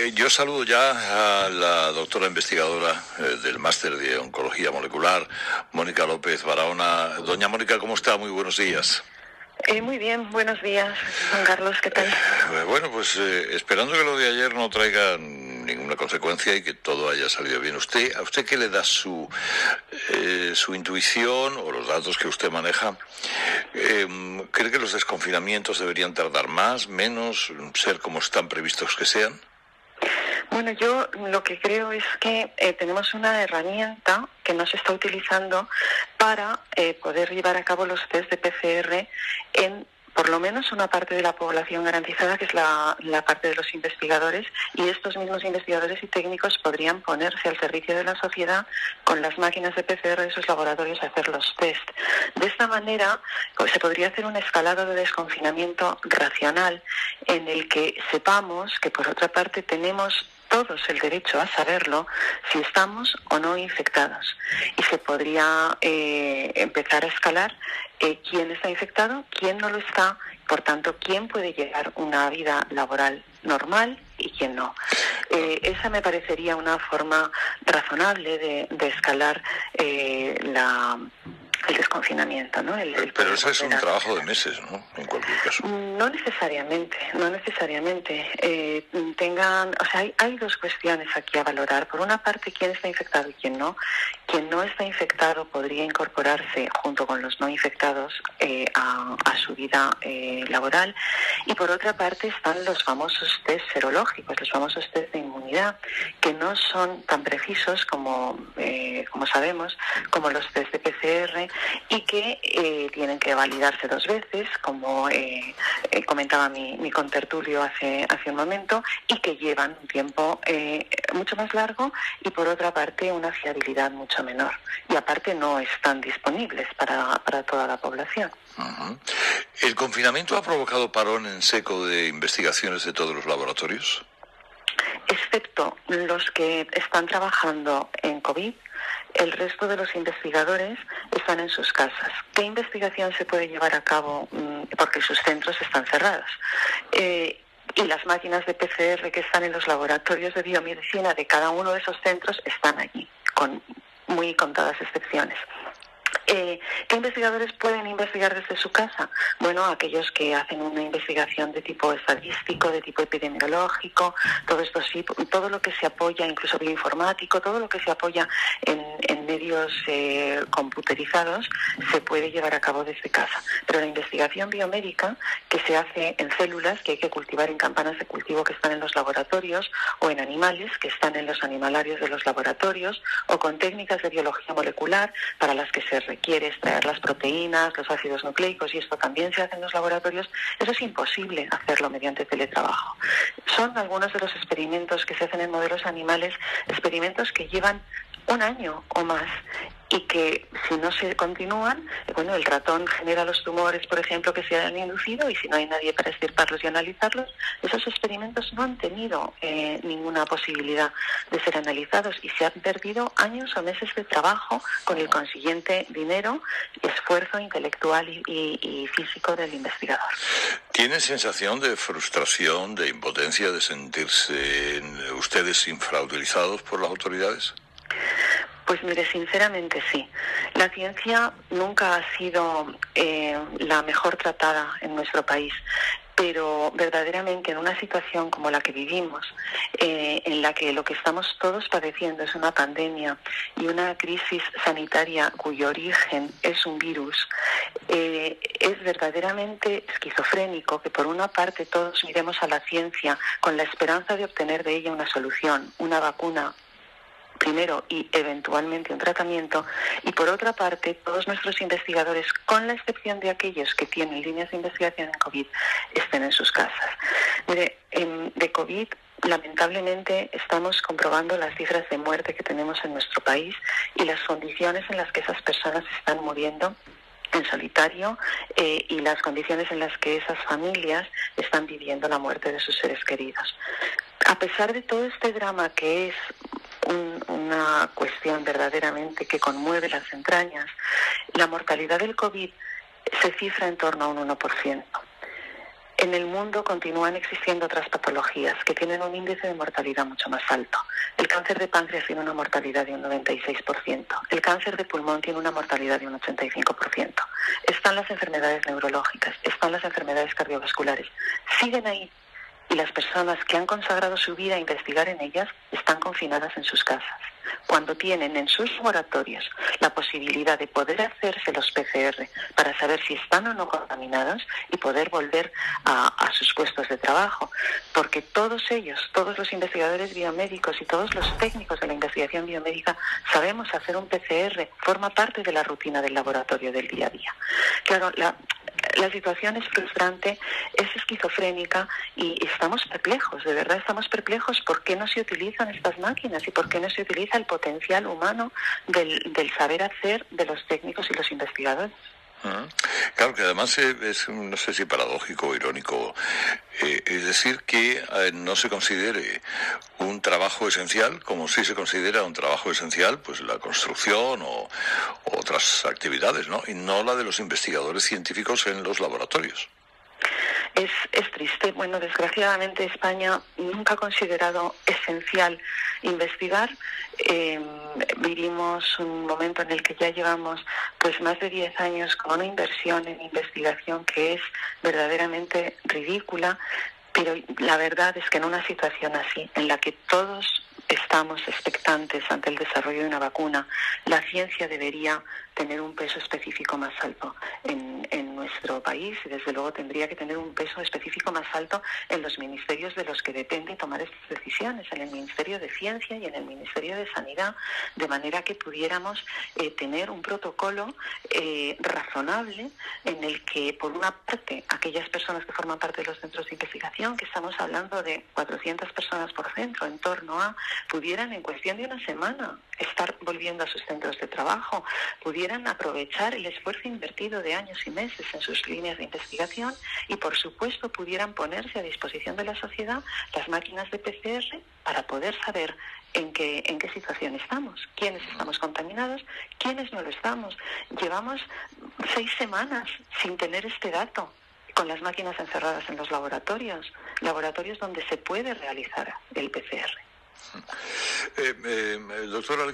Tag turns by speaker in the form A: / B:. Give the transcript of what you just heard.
A: Eh, yo saludo ya a la doctora investigadora eh, del máster de oncología molecular, Mónica López Barahona. Doña Mónica, ¿cómo está? Muy buenos días.
B: Eh, muy bien, buenos días, Juan Carlos, ¿qué tal?
A: bueno, pues esperando que lo de ayer no traiga ninguna consecuencia y que todo haya salido bien. ¿Usted, ¿A usted qué le da su, su intuición o los datos que usted maneja? ¿Cree que los desconfinamientos deberían tardar más, menos, ser como están previstos que sean?
B: Bueno, yo lo que creo es que eh, tenemos una herramienta que no se está utilizando para eh, poder llevar a cabo los test de PCR en por lo menos una parte de la población garantizada, que es la, parte de los investigadores, y estos mismos investigadores y técnicos podrían ponerse al servicio de la sociedad con las máquinas de PCR de esos laboratorios a hacer los test. De esta manera pues, se podría hacer un escalado de desconfinamiento racional en el que sepamos que, por otra parte, tenemos todos el derecho a saberlo si estamos o no infectados. Y se podría eh, empezar a escalar eh, quién está infectado, quién no lo está, por tanto, quién puede llegar una vida laboral normal y quién no. Eh, esa me parecería una forma razonable de, de escalar la el desconfinamiento, ¿no?
A: pero ese es un trabajo de meses, ¿no? En cualquier caso.
B: No necesariamente, no necesariamente. Eh, tengan, o sea, hay, hay, dos cuestiones aquí a valorar. Por una parte, quién está infectado y quién no. Quien no está infectado podría incorporarse junto con los no infectados eh, a, a, su vida eh, laboral. Y por otra parte están los famosos test serológicos, los famosos test de inmunidad, que no son tan precisos como, como sabemos, como los test de PCR y que eh, tienen que validarse dos veces, como eh, eh, comentaba mi, mi, contertulio hace, hace un momento, y que llevan un tiempo mucho más largo y por otra parte una fiabilidad mucho menor. Y aparte no están disponibles para, para toda la población.
A: ¿El confinamiento ha provocado parón en seco de investigaciones de todos los laboratorios?
B: Excepto los que están trabajando en COVID, el resto de los investigadores están en sus casas. ¿Qué investigación se puede llevar a cabo? Mm, porque sus centros están cerrados. Eh, y las máquinas de PCR que están en los laboratorios de biomedicina de cada uno de esos centros están allí, con muy contadas excepciones. Eh, ¿Qué investigadores pueden investigar desde su casa? Bueno, aquellos que hacen una investigación de tipo estadístico, de tipo epidemiológico, todo esto sí, todo lo que se apoya, incluso bioinformático, todo lo que se apoya en, medios eh, computerizados, se puede llevar a cabo desde casa. Pero la investigación biomédica, que se hace en células, que hay que cultivar en campanas de cultivo que están en los laboratorios, o en animales, que están en los animalarios de los laboratorios, o con técnicas de biología molecular, para las que se requiere extraer las proteínas, los ácidos nucleicos, y esto también se hace en los laboratorios, eso es imposible hacerlo mediante teletrabajo. Son algunos de los experimentos que se hacen en modelos animales, experimentos que llevan un año o más y que si no se continúan, bueno, el ratón genera los tumores, por ejemplo, que se han inducido y si no hay nadie para estirparlos y analizarlos, esos experimentos no han tenido eh, ninguna posibilidad de ser analizados y se han perdido años o meses de trabajo con el consiguiente dinero, esfuerzo intelectual y, y físico del investigador.
A: ¿Tiene sensación de frustración, de impotencia, de sentirse ustedes infrautilizados por las autoridades?
B: Pues mire, sinceramente sí. La ciencia nunca ha sido eh, la mejor tratada en nuestro país pero verdaderamente en una situación como la que vivimos, eh, en la que lo que estamos todos padeciendo es una pandemia y una crisis sanitaria cuyo origen es un virus, eh, es verdaderamente esquizofrénico que por una parte todos miremos a la ciencia con la esperanza de obtener de ella una solución, una vacuna, primero y eventualmente un tratamiento, y por otra parte, todos nuestros investigadores, con la excepción de aquellos que tienen líneas de investigación en COVID, estén en sus casas. Mire, de COVID lamentablemente estamos comprobando las cifras de muerte que tenemos en nuestro país y las condiciones en las que esas personas están muriendo en solitario eh, y las condiciones en las que esas familias están viviendo la muerte de sus seres queridos. A pesar de todo este drama que es una cuestión verdaderamente que conmueve las entrañas, la mortalidad del COVID se cifra en torno a un 1%. En el mundo continúan existiendo otras patologías que tienen un índice de mortalidad mucho más alto. El cáncer de páncreas tiene una mortalidad de un 96%. El cáncer de pulmón tiene una mortalidad de un 85%. Están las enfermedades neurológicas, están las enfermedades cardiovasculares. Siguen ahí y las personas que han consagrado su vida a investigar en ellas están confinadas en sus casas. Cuando tienen en sus laboratorios la posibilidad de poder hacerse los PCR para saber si están o no contaminados y poder volver a, sus puestos de trabajo, porque todos ellos, todos los investigadores biomédicos y todos los técnicos de la investigación biomédica sabemos hacer un PCR, forma parte de la rutina del laboratorio del día a día. Claro, la, la situación es frustrante, es esquizofrénica y estamos perplejos, de verdad estamos perplejos por qué no se utilizan estas máquinas y por qué no se utiliza el potencial humano del, del saber hacer de los técnicos y los investigadores.
A: Claro que además es, no sé si paradójico o irónico, eh, es decir, que eh, no se considere un trabajo esencial como si se considera un trabajo esencial, pues la construcción o, otras actividades, ¿no? Y no la de los investigadores científicos en los laboratorios.
B: Es, es triste. Bueno, desgraciadamente España nunca ha considerado esencial investigar. Eh, vivimos un momento en el que ya llevamos pues más de 10 años con una inversión en investigación que es verdaderamente ridícula, pero la verdad es que en una situación así, en la que todos estamos expectantes ante el desarrollo de una vacuna, la ciencia debería tener un peso específico más alto en, nuestro país y desde luego tendría que tener un peso específico más alto en los ministerios de los que depende tomar estas decisiones, en el Ministerio de Ciencia y en el Ministerio de Sanidad, de manera que pudiéramos eh, tener un protocolo eh, razonable en el que, por una parte, aquellas personas que forman parte de los centros de investigación, que estamos hablando de 400 personas por centro, en torno a, pudieran en cuestión de una semana estar volviendo a sus centros de trabajo, pudieran aprovechar el esfuerzo invertido de años y meses en sus líneas de investigación y, por supuesto, pudieran ponerse a disposición de la sociedad las máquinas de PCR para poder saber en qué, en qué situación estamos, quiénes estamos contaminados, quiénes no lo estamos. Llevamos seis semanas sin tener este dato con las máquinas encerradas en los laboratorios, laboratorios donde se puede realizar el PCR.
A: Eh, eh, doctora